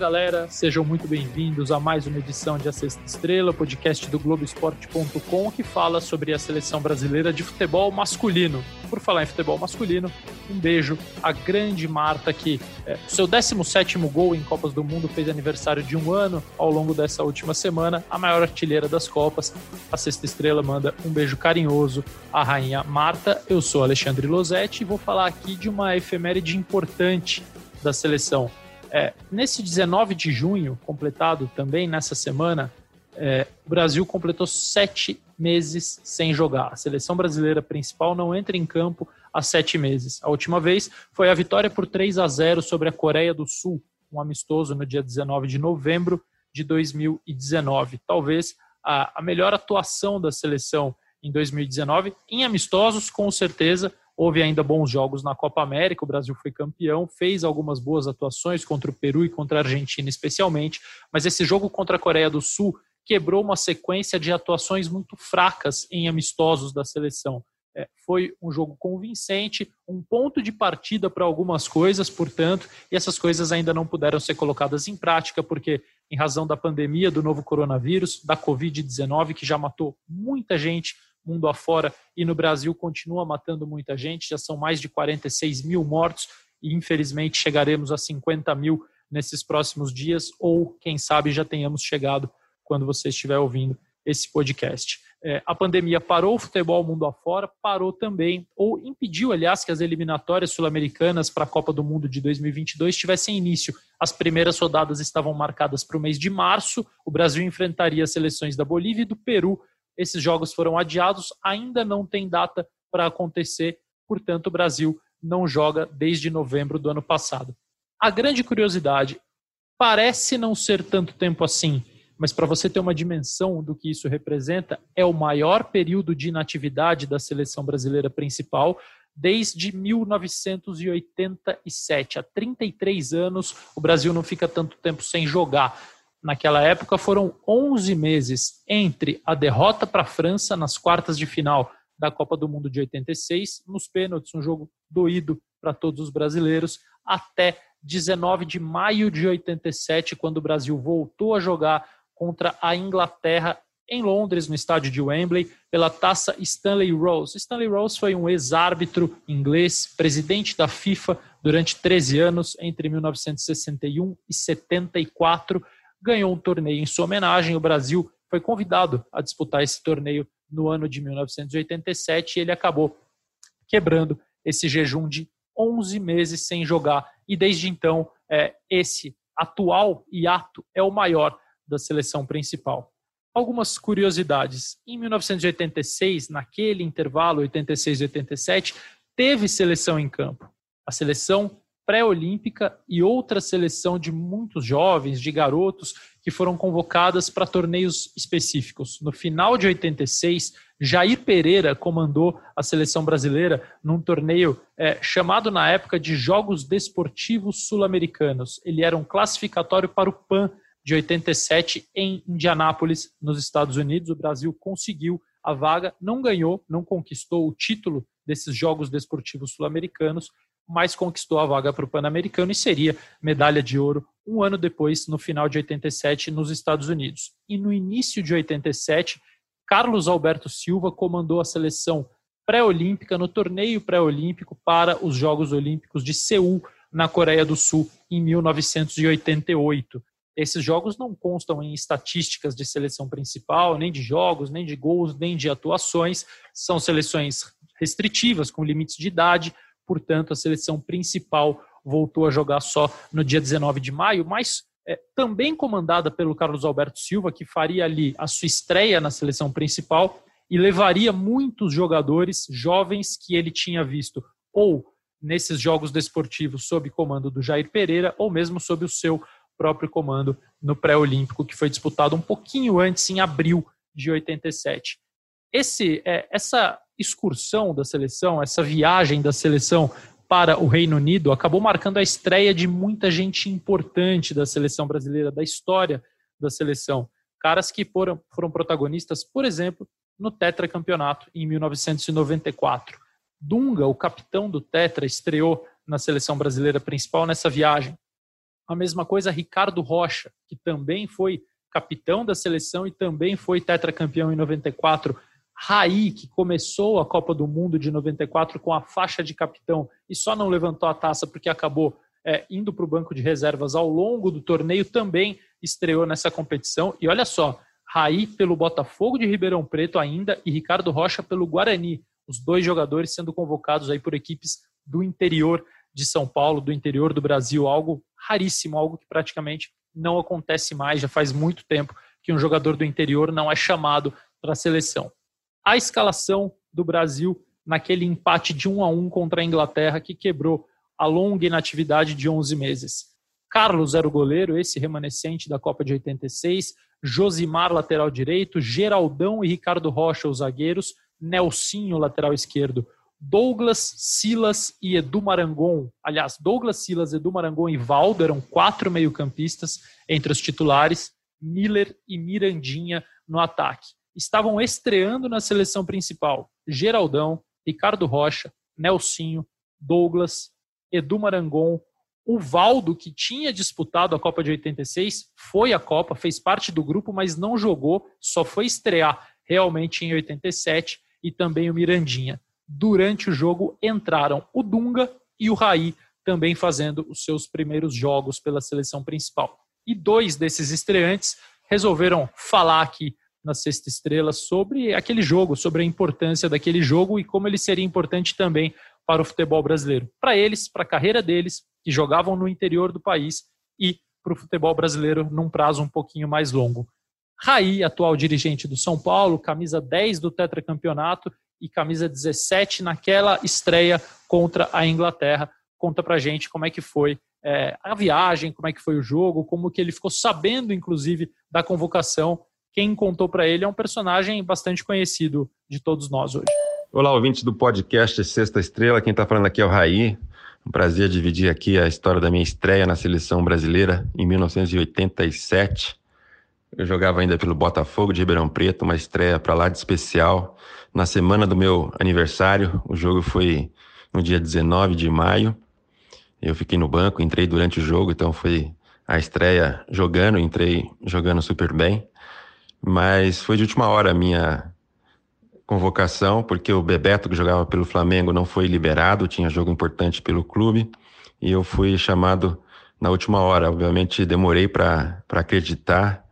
Galera, sejam muito bem-vindos a mais uma edição de A Sexta Estrela, podcast do Globoesporte.com que fala sobre a seleção brasileira de futebol masculino. Por falar em futebol masculino, um beijo à grande Marta que é, seu 17 gol em Copas do Mundo fez aniversário de um ano ao longo dessa última semana, a maior artilheira das Copas. A Sexta Estrela manda um beijo carinhoso à rainha Marta. Eu sou Alexandre Losetti e vou falar aqui de uma efeméride importante da seleção é, nesse 19 de junho, completado também nessa semana, é, o Brasil completou sete meses sem jogar. A seleção brasileira principal não entra em campo há sete meses. A última vez foi a vitória por 3 a 0 sobre a Coreia do Sul, um amistoso no dia 19 de novembro de 2019. Talvez a, a melhor atuação da seleção em 2019, em amistosos, com certeza, Houve ainda bons jogos na Copa América, o Brasil foi campeão, fez algumas boas atuações contra o Peru e contra a Argentina especialmente, mas esse jogo contra a Coreia do Sul quebrou uma sequência de atuações muito fracas em amistosos da seleção. É, foi um jogo convincente, um ponto de partida para algumas coisas, portanto, e essas coisas ainda não puderam ser colocadas em prática, porque, em razão da pandemia do novo coronavírus, da Covid-19, que já matou muita gente mundo afora e no Brasil continua matando muita gente, já são mais de 46 mil mortos e infelizmente chegaremos a 50 mil nesses próximos dias, ou quem sabe já tenhamos chegado quando você estiver ouvindo esse podcast. É, a pandemia parou o futebol mundo afora, parou também, ou impediu, aliás, que as eliminatórias sul-americanas para a Copa do Mundo de 2022 tivessem início. As primeiras rodadas estavam marcadas para o mês de março, o Brasil enfrentaria as seleções da Bolívia e do Peru esses jogos foram adiados, ainda não tem data para acontecer, portanto, o Brasil não joga desde novembro do ano passado. A grande curiosidade parece não ser tanto tempo assim, mas para você ter uma dimensão do que isso representa, é o maior período de inatividade da seleção brasileira principal desde 1987. Há 33 anos, o Brasil não fica tanto tempo sem jogar naquela época foram 11 meses entre a derrota para a França nas quartas de final da Copa do Mundo de 86, nos pênaltis, um jogo doído para todos os brasileiros, até 19 de maio de 87, quando o Brasil voltou a jogar contra a Inglaterra em Londres, no estádio de Wembley, pela taça Stanley Rose. Stanley Rose foi um ex-árbitro inglês, presidente da FIFA durante 13 anos, entre 1961 e 74 ganhou um torneio em sua homenagem. O Brasil foi convidado a disputar esse torneio no ano de 1987 e ele acabou quebrando esse jejum de 11 meses sem jogar. E desde então, é, esse atual hiato é o maior da seleção principal. Algumas curiosidades. Em 1986, naquele intervalo 86 e 87, teve seleção em campo. A seleção pré-olímpica e outra seleção de muitos jovens, de garotos, que foram convocadas para torneios específicos. No final de 86, Jair Pereira comandou a seleção brasileira num torneio é, chamado na época de Jogos Desportivos Sul-Americanos. Ele era um classificatório para o PAN de 87 em Indianápolis, nos Estados Unidos. O Brasil conseguiu a vaga, não ganhou, não conquistou o título desses Jogos Desportivos Sul-Americanos, mas conquistou a vaga para o Pan-Americano e seria medalha de ouro um ano depois, no final de 87, nos Estados Unidos. E no início de 87, Carlos Alberto Silva comandou a seleção pré-olímpica no torneio pré-olímpico para os Jogos Olímpicos de Seul, na Coreia do Sul, em 1988. Esses jogos não constam em estatísticas de seleção principal, nem de jogos, nem de gols, nem de atuações. São seleções restritivas, com limites de idade, portanto, a seleção principal voltou a jogar só no dia 19 de maio, mas é, também comandada pelo Carlos Alberto Silva, que faria ali a sua estreia na seleção principal e levaria muitos jogadores jovens que ele tinha visto ou nesses jogos desportivos sob comando do Jair Pereira ou mesmo sob o seu próprio comando no pré-olímpico que foi disputado um pouquinho antes em abril de 87. Esse, é, essa excursão da seleção, essa viagem da seleção para o Reino Unido acabou marcando a estreia de muita gente importante da seleção brasileira, da história da seleção. Caras que foram, foram protagonistas, por exemplo, no tetracampeonato em 1994. Dunga, o capitão do Tetra, estreou na seleção brasileira principal nessa viagem. A mesma coisa Ricardo Rocha, que também foi capitão da seleção e também foi tetracampeão em 94. Raí, que começou a Copa do Mundo de 94 com a faixa de capitão e só não levantou a taça porque acabou é, indo para o banco de reservas ao longo do torneio, também estreou nessa competição. E olha só, Raí pelo Botafogo de Ribeirão Preto ainda e Ricardo Rocha pelo Guarani, os dois jogadores sendo convocados aí por equipes do interior de São Paulo, do interior do Brasil, algo raríssimo, algo que praticamente não acontece mais, já faz muito tempo que um jogador do interior não é chamado para a seleção. A escalação do Brasil naquele empate de 1 a 1 contra a Inglaterra que quebrou a longa inatividade de 11 meses. Carlos era o goleiro, esse remanescente da Copa de 86, Josimar, lateral direito, Geraldão e Ricardo Rocha, os zagueiros, Nelsinho, lateral esquerdo, Douglas, Silas e Edu Marangon. Aliás, Douglas, Silas, Edu Marangon e Valdo eram quatro meio-campistas entre os titulares, Miller e Mirandinha no ataque. Estavam estreando na seleção principal Geraldão, Ricardo Rocha, Nelsinho, Douglas, Edu Marangon, o Valdo, que tinha disputado a Copa de 86, foi à Copa, fez parte do grupo, mas não jogou, só foi estrear realmente em 87, e também o Mirandinha durante o jogo entraram o Dunga e o Raí, também fazendo os seus primeiros jogos pela seleção principal. E dois desses estreantes resolveram falar aqui na Sexta Estrela sobre aquele jogo, sobre a importância daquele jogo e como ele seria importante também para o futebol brasileiro. Para eles, para a carreira deles, que jogavam no interior do país, e para o futebol brasileiro num prazo um pouquinho mais longo. Raí, atual dirigente do São Paulo, camisa 10 do tetracampeonato e camisa 17 naquela estreia contra a Inglaterra. Conta pra gente como é que foi é, a viagem, como é que foi o jogo, como que ele ficou sabendo, inclusive, da convocação. Quem contou para ele é um personagem bastante conhecido de todos nós hoje. Olá, ouvintes do podcast Sexta Estrela. Quem está falando aqui é o Raí. Um prazer dividir aqui a história da minha estreia na seleção brasileira em 1987. Eu jogava ainda pelo Botafogo de Ribeirão Preto, uma estreia para lá de especial na semana do meu aniversário. O jogo foi no dia 19 de maio. Eu fiquei no banco, entrei durante o jogo, então foi a estreia jogando, entrei jogando super bem. Mas foi de última hora a minha convocação, porque o Bebeto, que jogava pelo Flamengo, não foi liberado, tinha jogo importante pelo clube, e eu fui chamado na última hora. Obviamente demorei para acreditar.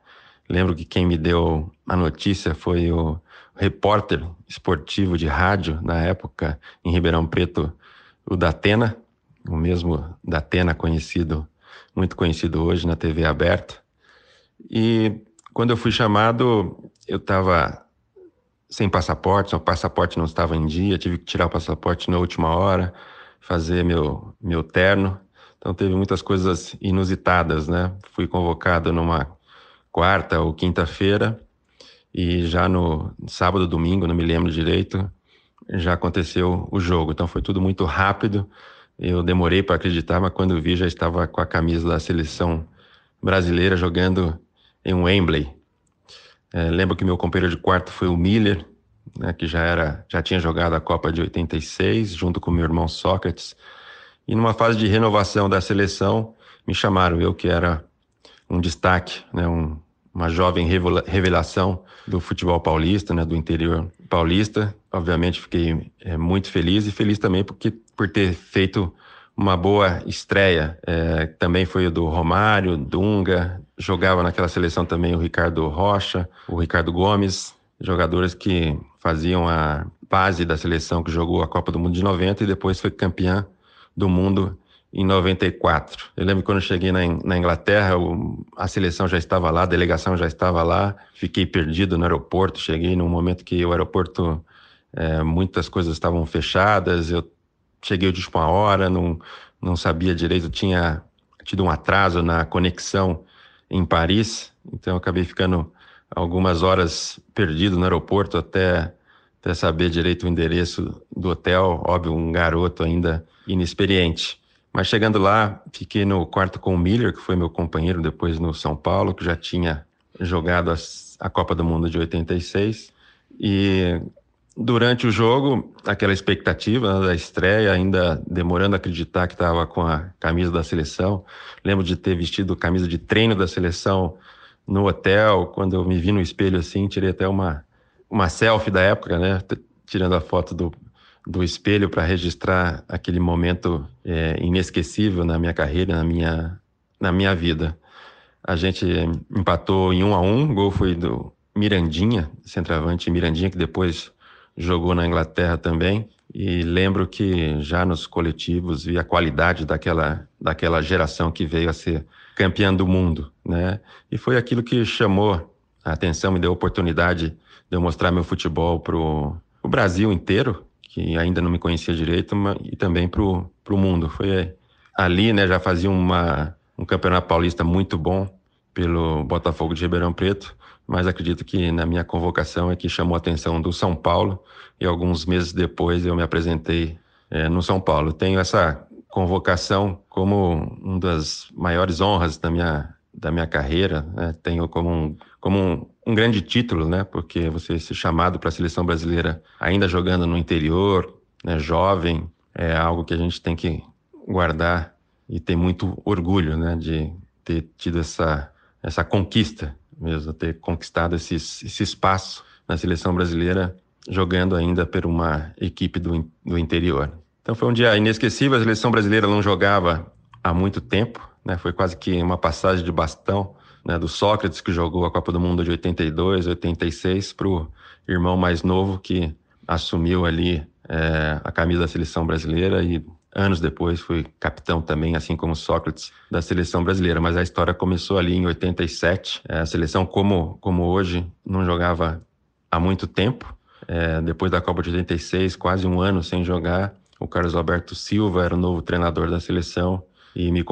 Lembro que quem me deu a notícia foi o repórter esportivo de rádio na época em Ribeirão Preto, o Datena, o mesmo Datena conhecido, muito conhecido hoje na TV aberta. E quando eu fui chamado, eu estava sem passaporte, o passaporte não estava em dia, tive que tirar o passaporte na última hora, fazer meu, meu terno. Então teve muitas coisas inusitadas, né? Fui convocado numa quarta ou quinta-feira e já no sábado, domingo, não me lembro direito, já aconteceu o jogo. Então foi tudo muito rápido. Eu demorei para acreditar, mas quando vi já estava com a camisa da seleção brasileira jogando em Wembley. É, lembro que meu companheiro de quarto foi o Miller, né, que já era, já tinha jogado a Copa de 86 junto com meu irmão Sócrates. E numa fase de renovação da seleção, me chamaram eu que era um destaque, né, um, uma jovem revelação do futebol paulista, né, do interior paulista. Obviamente fiquei é, muito feliz e feliz também porque por ter feito uma boa estreia. É, também foi o do Romário, Dunga, jogava naquela seleção também o Ricardo Rocha, o Ricardo Gomes, jogadores que faziam a base da seleção que jogou a Copa do Mundo de 90 e depois foi campeã do mundo em 94. Eu lembro quando eu cheguei na, Inglaterra, a seleção já estava lá, a delegação já estava lá, fiquei perdido no aeroporto, cheguei num momento que o aeroporto, é, muitas coisas estavam fechadas, eu cheguei de última hora, não, não sabia direito, tinha tido um atraso na conexão em Paris, então acabei ficando algumas horas perdido no aeroporto até, até saber direito o endereço do hotel, óbvio, um garoto ainda inexperiente. Mas chegando lá, fiquei no quarto com o Miller, que foi meu companheiro depois no São Paulo, que já tinha jogado a Copa do Mundo de 86. E durante o jogo, aquela expectativa né, da estreia, ainda demorando a acreditar que estava com a camisa da seleção. Lembro de ter vestido camisa de treino da seleção no hotel, quando eu me vi no espelho assim, tirei até uma, uma selfie da época, né? Tirando a foto do, do espelho para registrar aquele momento é, inesquecível na minha carreira, na minha, na minha vida. A gente empatou em um a um, o gol foi do Mirandinha, centroavante Mirandinha, que depois jogou na Inglaterra também. E lembro que já nos coletivos vi a qualidade daquela, daquela geração que veio a ser campeã do mundo, né? E foi aquilo que chamou a atenção, me deu a oportunidade de eu mostrar meu futebol para o Brasil inteiro, que ainda não me conhecia direito, e também para o mundo. Foi ali, né? Já fazia uma, um campeonato paulista muito bom pelo Botafogo de Ribeirão Preto mas acredito que na minha convocação é que chamou a atenção do São Paulo e alguns meses depois eu me apresentei é, no São Paulo. Tenho essa convocação como uma das maiores honras da minha, da minha carreira, né? tenho como, um, como um, um, grande título, né? porque você ser chamado para a seleção brasileira ainda jogando no interior, né? jovem, é algo que a gente tem que guardar e ter muito orgulho né? de ter tido essa, essa conquista mesmo, ter conquistado esse, esse espaço na seleção brasileira, jogando ainda por uma equipe do, do interior. Então foi um dia inesquecível, a seleção brasileira não jogava há muito tempo, né? foi quase que uma passagem de bastão né, do Sócrates, que jogou a Copa do Mundo de 82, 86, para o irmão mais novo que assumiu ali é, a camisa da seleção brasileira e Anos depois fui capitão também, assim como Sócrates, da seleção brasileira. Mas a história começou ali em 87. É, a seleção, como, como hoje, não jogava há muito tempo. É, depois da Copa de 86, quase um ano sem jogar, o Carlos Alberto Silva era o novo treinador da seleção e me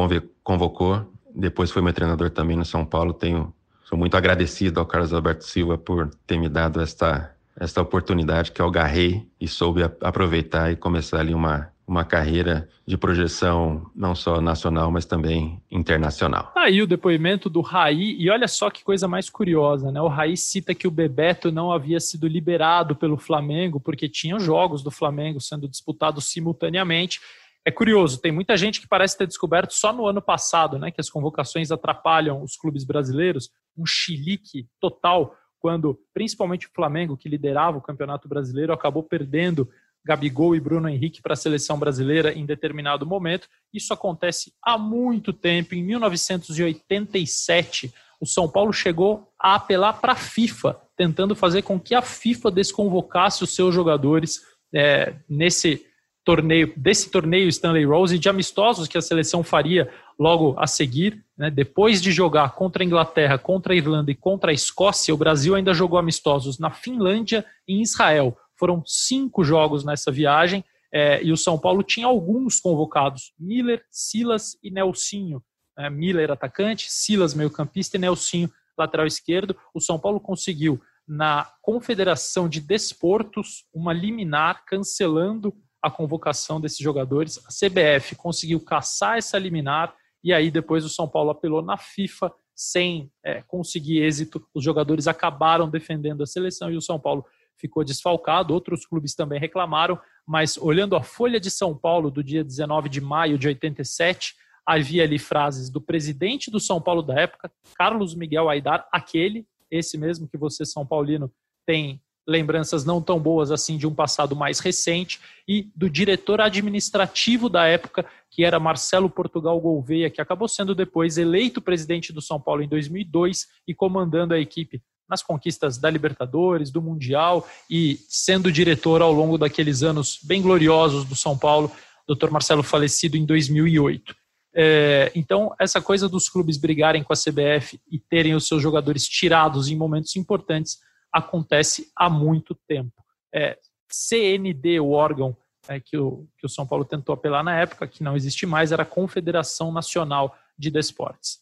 convocou. Depois foi meu treinador também no São Paulo. Tenho, sou muito agradecido ao Carlos Alberto Silva por ter me dado esta, esta oportunidade que eu agarrei e soube aproveitar e começar ali uma uma carreira de projeção não só nacional, mas também internacional. Aí o depoimento do Raí, e olha só que coisa mais curiosa, né? O Raí cita que o Bebeto não havia sido liberado pelo Flamengo porque tinham jogos do Flamengo sendo disputados simultaneamente. É curioso, tem muita gente que parece ter descoberto só no ano passado, né, que as convocações atrapalham os clubes brasileiros, um chilique total quando principalmente o Flamengo, que liderava o Campeonato Brasileiro, acabou perdendo Gabigol e Bruno Henrique para a seleção brasileira em determinado momento. Isso acontece há muito tempo. Em 1987, o São Paulo chegou a apelar para a FIFA, tentando fazer com que a FIFA desconvocasse os seus jogadores é, nesse torneio, desse torneio Stanley Rose de amistosos que a seleção faria logo a seguir. Né, depois de jogar contra a Inglaterra, contra a Irlanda e contra a Escócia, o Brasil ainda jogou amistosos na Finlândia e em Israel. Foram cinco jogos nessa viagem é, e o São Paulo tinha alguns convocados: Miller, Silas e Nelsinho. É, Miller, atacante, Silas, meio-campista e Nelsinho, lateral esquerdo. O São Paulo conseguiu, na Confederação de Desportos, uma liminar cancelando a convocação desses jogadores. A CBF conseguiu caçar essa liminar e aí depois o São Paulo apelou na FIFA sem é, conseguir êxito. Os jogadores acabaram defendendo a seleção e o São Paulo ficou desfalcado, outros clubes também reclamaram, mas olhando a Folha de São Paulo do dia 19 de maio de 87, havia ali frases do presidente do São Paulo da época, Carlos Miguel Aidar, aquele, esse mesmo que você, São Paulino, tem lembranças não tão boas assim de um passado mais recente, e do diretor administrativo da época, que era Marcelo Portugal Gouveia, que acabou sendo depois eleito presidente do São Paulo em 2002 e comandando a equipe nas conquistas da Libertadores, do Mundial e sendo diretor ao longo daqueles anos bem gloriosos do São Paulo, Dr. Marcelo falecido em 2008. É, então, essa coisa dos clubes brigarem com a CBF e terem os seus jogadores tirados em momentos importantes acontece há muito tempo. É, CND, o órgão é, que, o, que o São Paulo tentou apelar na época, que não existe mais, era a Confederação Nacional de Desportes.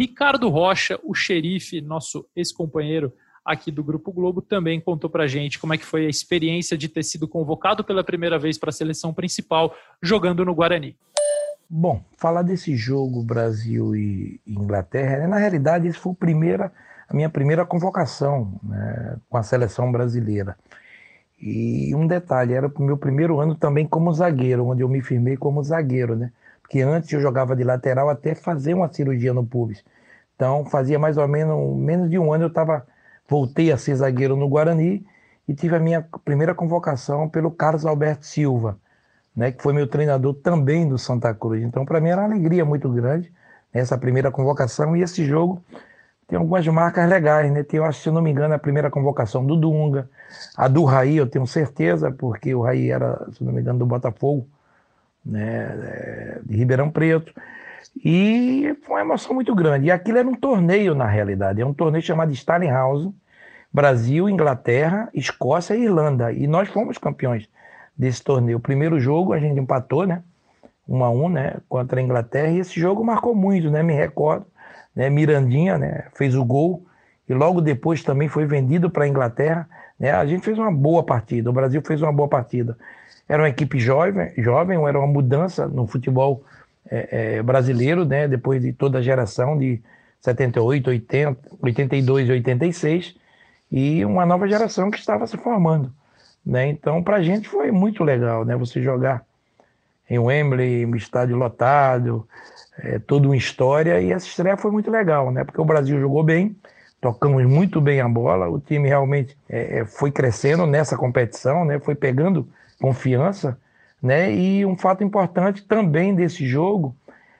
Ricardo Rocha, o xerife, nosso ex-companheiro aqui do Grupo Globo, também contou para gente como é que foi a experiência de ter sido convocado pela primeira vez para a seleção principal jogando no Guarani. Bom, falar desse jogo Brasil e Inglaterra, né, na realidade, isso foi a, primeira, a minha primeira convocação né, com a seleção brasileira. E um detalhe, era o meu primeiro ano também como zagueiro, onde eu me firmei como zagueiro, né? Porque antes eu jogava de lateral até fazer uma cirurgia no pubis. Então fazia mais ou menos menos de um ano eu estava voltei a ser zagueiro no Guarani e tive a minha primeira convocação pelo Carlos Alberto Silva, né, que foi meu treinador também do Santa Cruz. Então para mim era uma alegria muito grande essa primeira convocação e esse jogo tem algumas marcas legais, né? Tem, eu acho, se não me engano, a primeira convocação do Dunga, a do Raí, eu tenho certeza, porque o Raí era, se não me engano, do Botafogo, né? É, de Ribeirão Preto. E foi uma emoção muito grande. E aquilo era um torneio, na realidade. É um torneio chamado Stalin House, Brasil, Inglaterra, Escócia e Irlanda. E nós fomos campeões desse torneio. O primeiro jogo a gente empatou, né? 1 a 1 né? Contra a Inglaterra. E esse jogo marcou muito, né? Me recordo né? Mirandinha né? fez o gol e logo depois também foi vendido para a Inglaterra. Né? A gente fez uma boa partida, o Brasil fez uma boa partida. Era uma equipe jovem, jovem era uma mudança no futebol é, é, brasileiro, né? depois de toda a geração de 78, 80, 82 e 86, e uma nova geração que estava se formando. Né? Então, para a gente foi muito legal né? você jogar em Wembley, um estádio lotado, é, toda uma história e essa estreia foi muito legal, né? Porque o Brasil jogou bem, tocamos muito bem a bola, o time realmente é, é, foi crescendo nessa competição, né? Foi pegando confiança, né? E um fato importante também desse jogo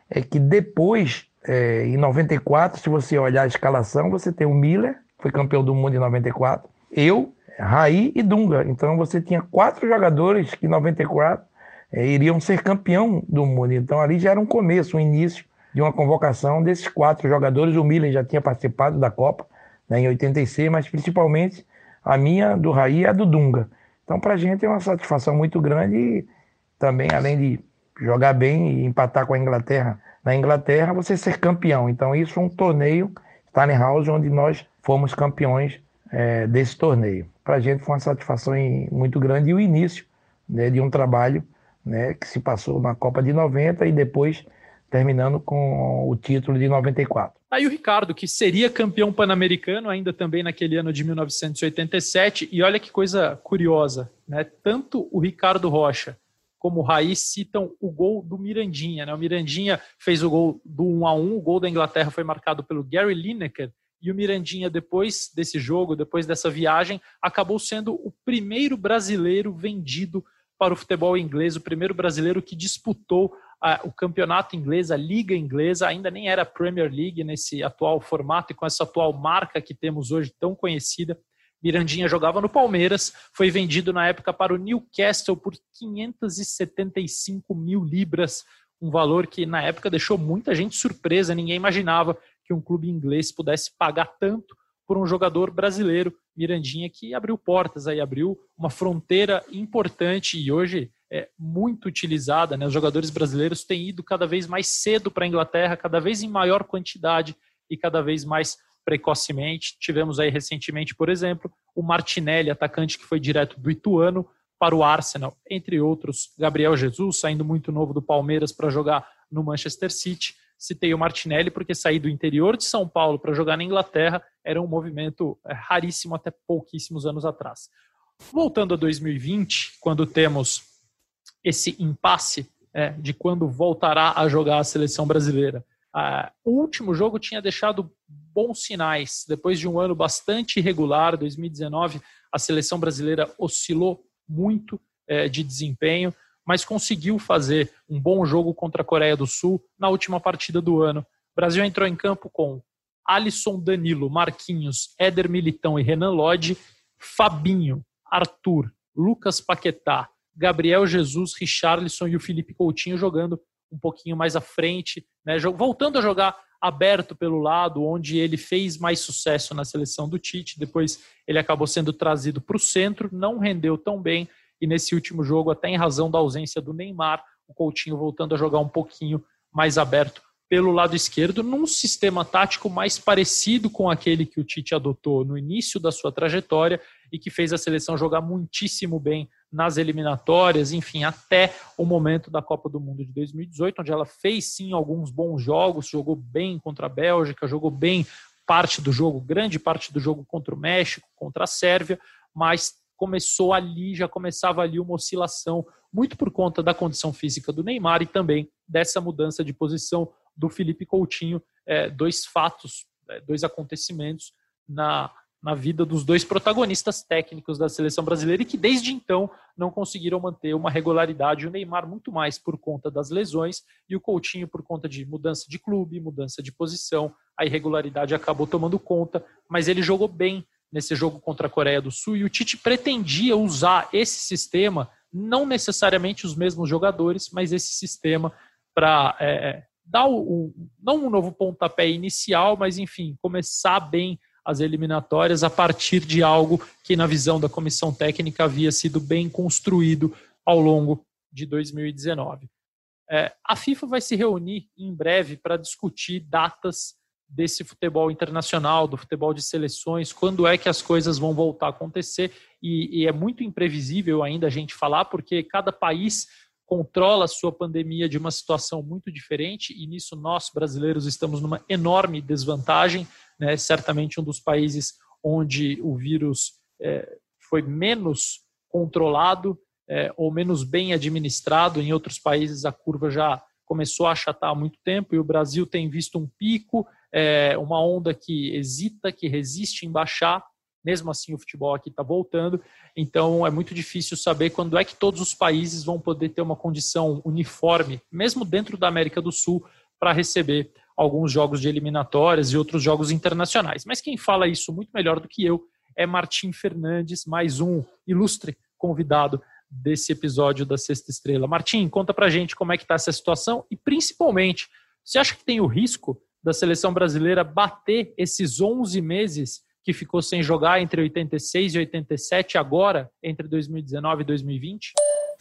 é que depois, é, em 94, se você olhar a escalação, você tem o Miller, foi campeão do mundo em 94, eu, Raí e Dunga. Então você tinha quatro jogadores que em 94 é, iriam ser campeão do mundo. Então ali já era um começo, um início de uma convocação desses quatro jogadores. O Miller já tinha participado da Copa né, em 86, mas principalmente a minha, do Raí e a do Dunga. Então para a gente é uma satisfação muito grande e também, além de jogar bem e empatar com a Inglaterra na Inglaterra, você ser campeão. Então isso foi um torneio, Stanley House, onde nós fomos campeões é, desse torneio. Para a gente foi uma satisfação muito grande e o início né, de um trabalho né, que se passou na Copa de 90 e depois terminando com o título de 94. Aí o Ricardo, que seria campeão pan-americano ainda também naquele ano de 1987, e olha que coisa curiosa, né? Tanto o Ricardo Rocha como o Raiz citam o gol do Mirandinha, né? O Mirandinha fez o gol do 1 a 1, o gol da Inglaterra foi marcado pelo Gary Lineker, e o Mirandinha depois desse jogo, depois dessa viagem, acabou sendo o primeiro brasileiro vendido para o futebol inglês, o primeiro brasileiro que disputou o campeonato inglês, a liga inglesa, ainda nem era Premier League nesse atual formato e com essa atual marca que temos hoje tão conhecida. Mirandinha jogava no Palmeiras, foi vendido na época para o Newcastle por 575 mil libras, um valor que na época deixou muita gente surpresa, ninguém imaginava que um clube inglês pudesse pagar tanto por um jogador brasileiro, Mirandinha, que abriu portas, aí abriu uma fronteira importante e hoje é muito utilizada. Né? Os jogadores brasileiros têm ido cada vez mais cedo para a Inglaterra, cada vez em maior quantidade e cada vez mais precocemente. Tivemos aí recentemente, por exemplo, o Martinelli, atacante que foi direto do Ituano para o Arsenal, entre outros, Gabriel Jesus, saindo muito novo do Palmeiras para jogar no Manchester City citei o Martinelli porque sair do interior de São Paulo para jogar na Inglaterra era um movimento é, raríssimo até pouquíssimos anos atrás. Voltando a 2020, quando temos esse impasse é, de quando voltará a jogar a seleção brasileira. Ah, o último jogo tinha deixado bons sinais. Depois de um ano bastante irregular, 2019, a seleção brasileira oscilou muito é, de desempenho mas conseguiu fazer um bom jogo contra a Coreia do Sul na última partida do ano. O Brasil entrou em campo com Alisson Danilo, Marquinhos, Éder Militão e Renan Lodge, Fabinho, Arthur, Lucas Paquetá, Gabriel Jesus, Richarlison e o Felipe Coutinho jogando um pouquinho mais à frente, né, voltando a jogar aberto pelo lado, onde ele fez mais sucesso na seleção do Tite. Depois ele acabou sendo trazido para o centro, não rendeu tão bem, e nesse último jogo, até em razão da ausência do Neymar, o Coutinho voltando a jogar um pouquinho mais aberto pelo lado esquerdo, num sistema tático mais parecido com aquele que o Tite adotou no início da sua trajetória e que fez a seleção jogar muitíssimo bem nas eliminatórias, enfim, até o momento da Copa do Mundo de 2018, onde ela fez sim alguns bons jogos, jogou bem contra a Bélgica, jogou bem parte do jogo, grande parte do jogo contra o México, contra a Sérvia, mas começou ali, já começava ali uma oscilação, muito por conta da condição física do Neymar e também dessa mudança de posição do Felipe Coutinho, é, dois fatos, é, dois acontecimentos na, na vida dos dois protagonistas técnicos da seleção brasileira e que desde então não conseguiram manter uma regularidade. O Neymar muito mais por conta das lesões e o Coutinho por conta de mudança de clube, mudança de posição. A irregularidade acabou tomando conta, mas ele jogou bem nesse jogo contra a Coreia do Sul e o Tite pretendia usar esse sistema, não necessariamente os mesmos jogadores, mas esse sistema para é, dar não um novo pontapé inicial, mas enfim, começar bem as eliminatórias a partir de algo que, na visão da comissão técnica, havia sido bem construído ao longo de 2019. É, a FIFA vai se reunir em breve para discutir datas desse futebol internacional, do futebol de seleções, quando é que as coisas vão voltar a acontecer, e, e é muito imprevisível ainda a gente falar, porque cada país controla a sua pandemia de uma situação muito diferente, e nisso nós, brasileiros, estamos numa enorme desvantagem, né? certamente um dos países onde o vírus é, foi menos controlado é, ou menos bem administrado. Em outros países a curva já começou a achatar há muito tempo e o Brasil tem visto um pico, é, uma onda que hesita, que resiste em baixar. Mesmo assim, o futebol aqui está voltando, então é muito difícil saber quando é que todos os países vão poder ter uma condição uniforme, mesmo dentro da América do Sul, para receber alguns jogos de eliminatórias e outros jogos internacionais. Mas quem fala isso muito melhor do que eu é Martim Fernandes, mais um ilustre convidado desse episódio da Sexta Estrela. Martim, conta pra gente como é que está essa situação e principalmente, você acha que tem o risco da seleção brasileira bater esses 11 meses que ficou sem jogar entre 86 e 87 agora, entre 2019 e 2020?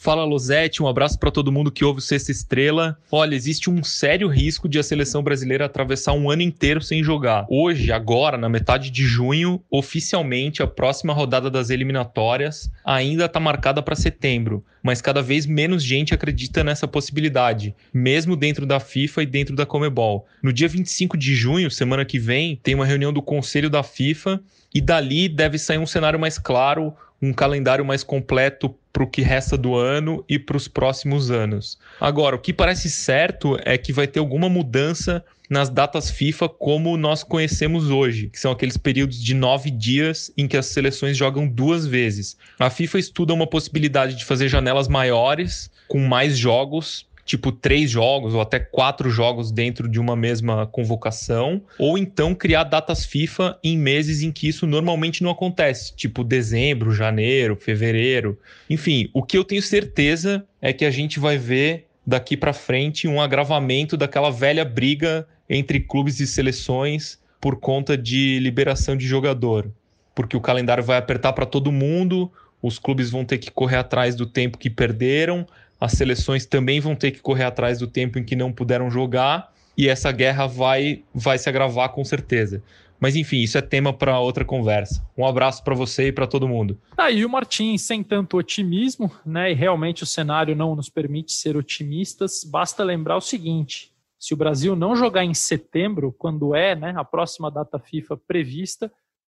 Fala Losete, um abraço para todo mundo que ouve o Sexta Estrela. Olha, existe um sério risco de a seleção brasileira atravessar um ano inteiro sem jogar. Hoje, agora, na metade de junho, oficialmente a próxima rodada das eliminatórias ainda está marcada para setembro, mas cada vez menos gente acredita nessa possibilidade, mesmo dentro da FIFA e dentro da Comebol. No dia 25 de junho, semana que vem, tem uma reunião do Conselho da FIFA e dali deve sair um cenário mais claro um calendário mais completo para o que resta do ano e para os próximos anos. Agora, o que parece certo é que vai ter alguma mudança nas datas FIFA como nós conhecemos hoje, que são aqueles períodos de nove dias em que as seleções jogam duas vezes. A FIFA estuda uma possibilidade de fazer janelas maiores, com mais jogos, tipo três jogos ou até quatro jogos dentro de uma mesma convocação, ou então criar datas FIFA em meses em que isso normalmente não acontece, tipo dezembro, janeiro, fevereiro. Enfim, o que eu tenho certeza é que a gente vai ver daqui para frente um agravamento daquela velha briga entre clubes e seleções por conta de liberação de jogador, porque o calendário vai apertar para todo mundo, os clubes vão ter que correr atrás do tempo que perderam, as seleções também vão ter que correr atrás do tempo em que não puderam jogar e essa guerra vai, vai se agravar com certeza. Mas enfim, isso é tema para outra conversa. Um abraço para você e para todo mundo. Aí o Martins, sem tanto otimismo, né? E realmente o cenário não nos permite ser otimistas. Basta lembrar o seguinte: se o Brasil não jogar em setembro, quando é né, a próxima data FIFA prevista,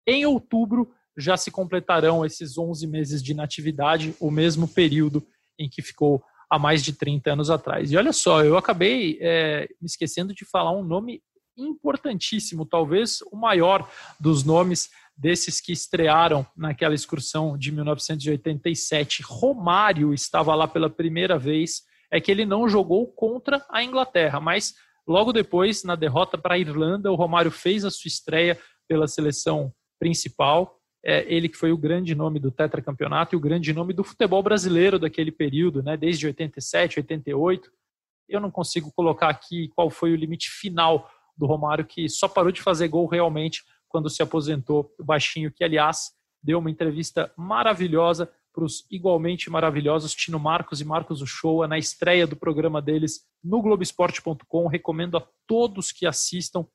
em outubro já se completarão esses 11 meses de inatividade, o mesmo período em que ficou há mais de 30 anos atrás. E olha só, eu acabei é, me esquecendo de falar um nome importantíssimo, talvez o maior dos nomes desses que estrearam naquela excursão de 1987. Romário estava lá pela primeira vez, é que ele não jogou contra a Inglaterra, mas logo depois, na derrota para a Irlanda, o Romário fez a sua estreia pela seleção principal é, ele que foi o grande nome do tetracampeonato e o grande nome do futebol brasileiro daquele período, né, desde 87, 88. Eu não consigo colocar aqui qual foi o limite final do Romário, que só parou de fazer gol realmente quando se aposentou o baixinho, que aliás deu uma entrevista maravilhosa para os igualmente maravilhosos Tino Marcos e Marcos Uchoa na estreia do programa deles no Globoesporte.com. Recomendo a todos que assistam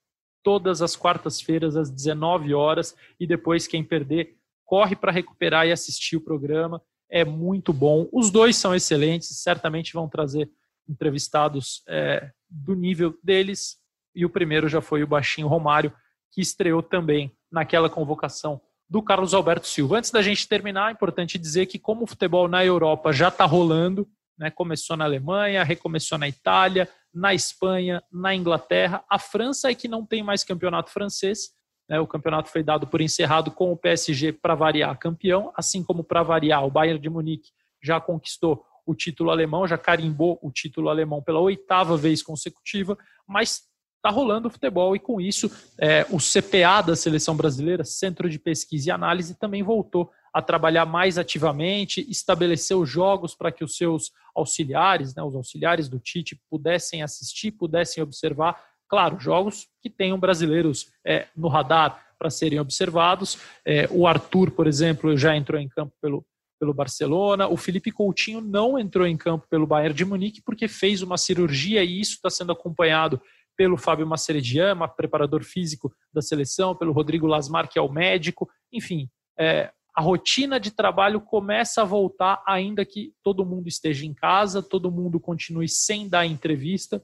todas as quartas-feiras às 19 horas e depois quem perder corre para recuperar e assistir o programa. É muito bom. Os dois são excelentes, certamente vão trazer entrevistados é, do nível deles. E o primeiro já foi o Baixinho Romário, que estreou também naquela convocação do Carlos Alberto Silva. Antes da gente terminar, é importante dizer que, como o futebol na Europa já está rolando, né, começou na Alemanha, recomeçou na Itália, na Espanha, na Inglaterra, a França é que não tem mais campeonato francês. Né, o campeonato foi dado por encerrado com o PSG para variar campeão, assim como para variar o Bayern de Munique já conquistou o título alemão, já carimbou o título alemão pela oitava vez consecutiva, mas está rolando o futebol e com isso é, o CPA da seleção brasileira, Centro de Pesquisa e Análise, também voltou a trabalhar mais ativamente, estabeleceu jogos para que os seus auxiliares, né, os auxiliares do Tite, pudessem assistir, pudessem observar, claro, jogos que tenham brasileiros é, no radar para serem observados. É, o Arthur, por exemplo, já entrou em campo pelo, pelo Barcelona. O Felipe Coutinho não entrou em campo pelo Bayern de Munique porque fez uma cirurgia e isso está sendo acompanhado pelo Fábio Macerediama, preparador físico da seleção, pelo Rodrigo Lasmar, que é o médico. Enfim, é, a rotina de trabalho começa a voltar, ainda que todo mundo esteja em casa, todo mundo continue sem dar entrevista.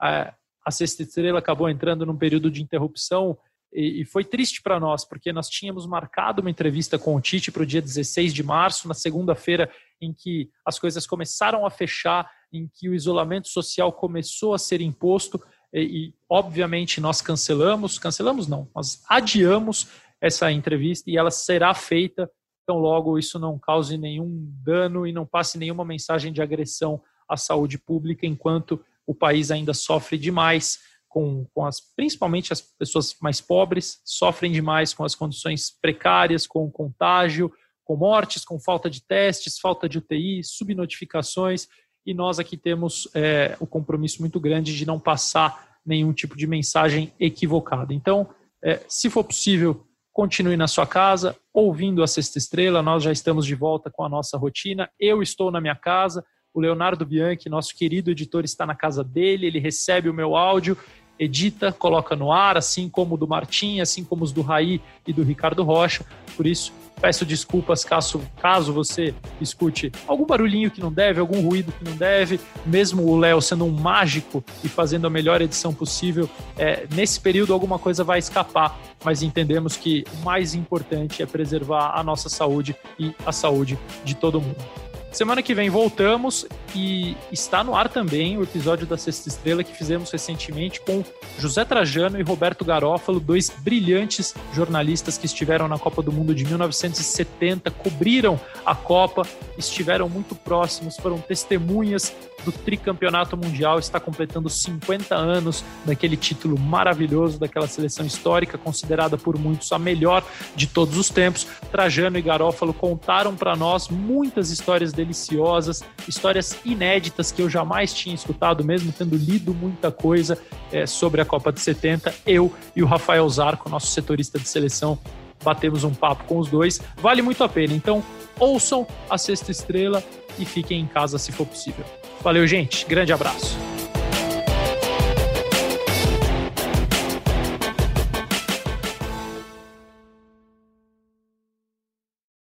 É, a Sexta Estrela acabou entrando num período de interrupção e, foi triste para nós, porque nós tínhamos marcado uma entrevista com o Tite para o dia 16 de março, na segunda-feira, em que as coisas começaram a fechar, em que o isolamento social começou a ser imposto e, e, obviamente nós cancelamos, cancelamos não, nós adiamos essa entrevista e ela será feita então logo isso não cause nenhum dano e não passe nenhuma mensagem de agressão à saúde pública enquanto o país ainda sofre demais com, com as principalmente as pessoas mais pobres sofrem demais com as condições precárias, com o contágio, com mortes, com falta de testes, falta de UTI, subnotificações e nós aqui temos é, o compromisso muito grande de não passar nenhum tipo de mensagem equivocada. Então, é, se for possível, continue na sua casa, ouvindo a Sexta Estrela. Nós já estamos de volta com a nossa rotina. Eu estou na minha casa. O Leonardo Bianchi, nosso querido editor, está na casa dele. Ele recebe o meu áudio, edita, coloca no ar, assim como o do Martim, assim como os do Raí e do Ricardo Rocha. Por isso, Peço desculpas caso, caso você escute algum barulhinho que não deve, algum ruído que não deve, mesmo o Léo sendo um mágico e fazendo a melhor edição possível, é, nesse período alguma coisa vai escapar, mas entendemos que o mais importante é preservar a nossa saúde e a saúde de todo mundo. Semana que vem voltamos e está no ar também o episódio da Sexta Estrela que fizemos recentemente com José Trajano e Roberto Garófalo, dois brilhantes jornalistas que estiveram na Copa do Mundo de 1970, cobriram a Copa, estiveram muito próximos, foram testemunhas do tricampeonato mundial, está completando 50 anos daquele título maravilhoso, daquela seleção histórica, considerada por muitos a melhor de todos os tempos. Trajano e Garófalo contaram para nós muitas histórias deliciosas, histórias inéditas que eu jamais tinha escutado, mesmo tendo lido muita coisa é, sobre a Copa de 70. Eu e o Rafael Zarco, nosso setorista de seleção, batemos um papo com os dois. Vale muito a pena. Então, ouçam a Sexta Estrela e fiquem em casa se for possível. Valeu, gente. Grande abraço.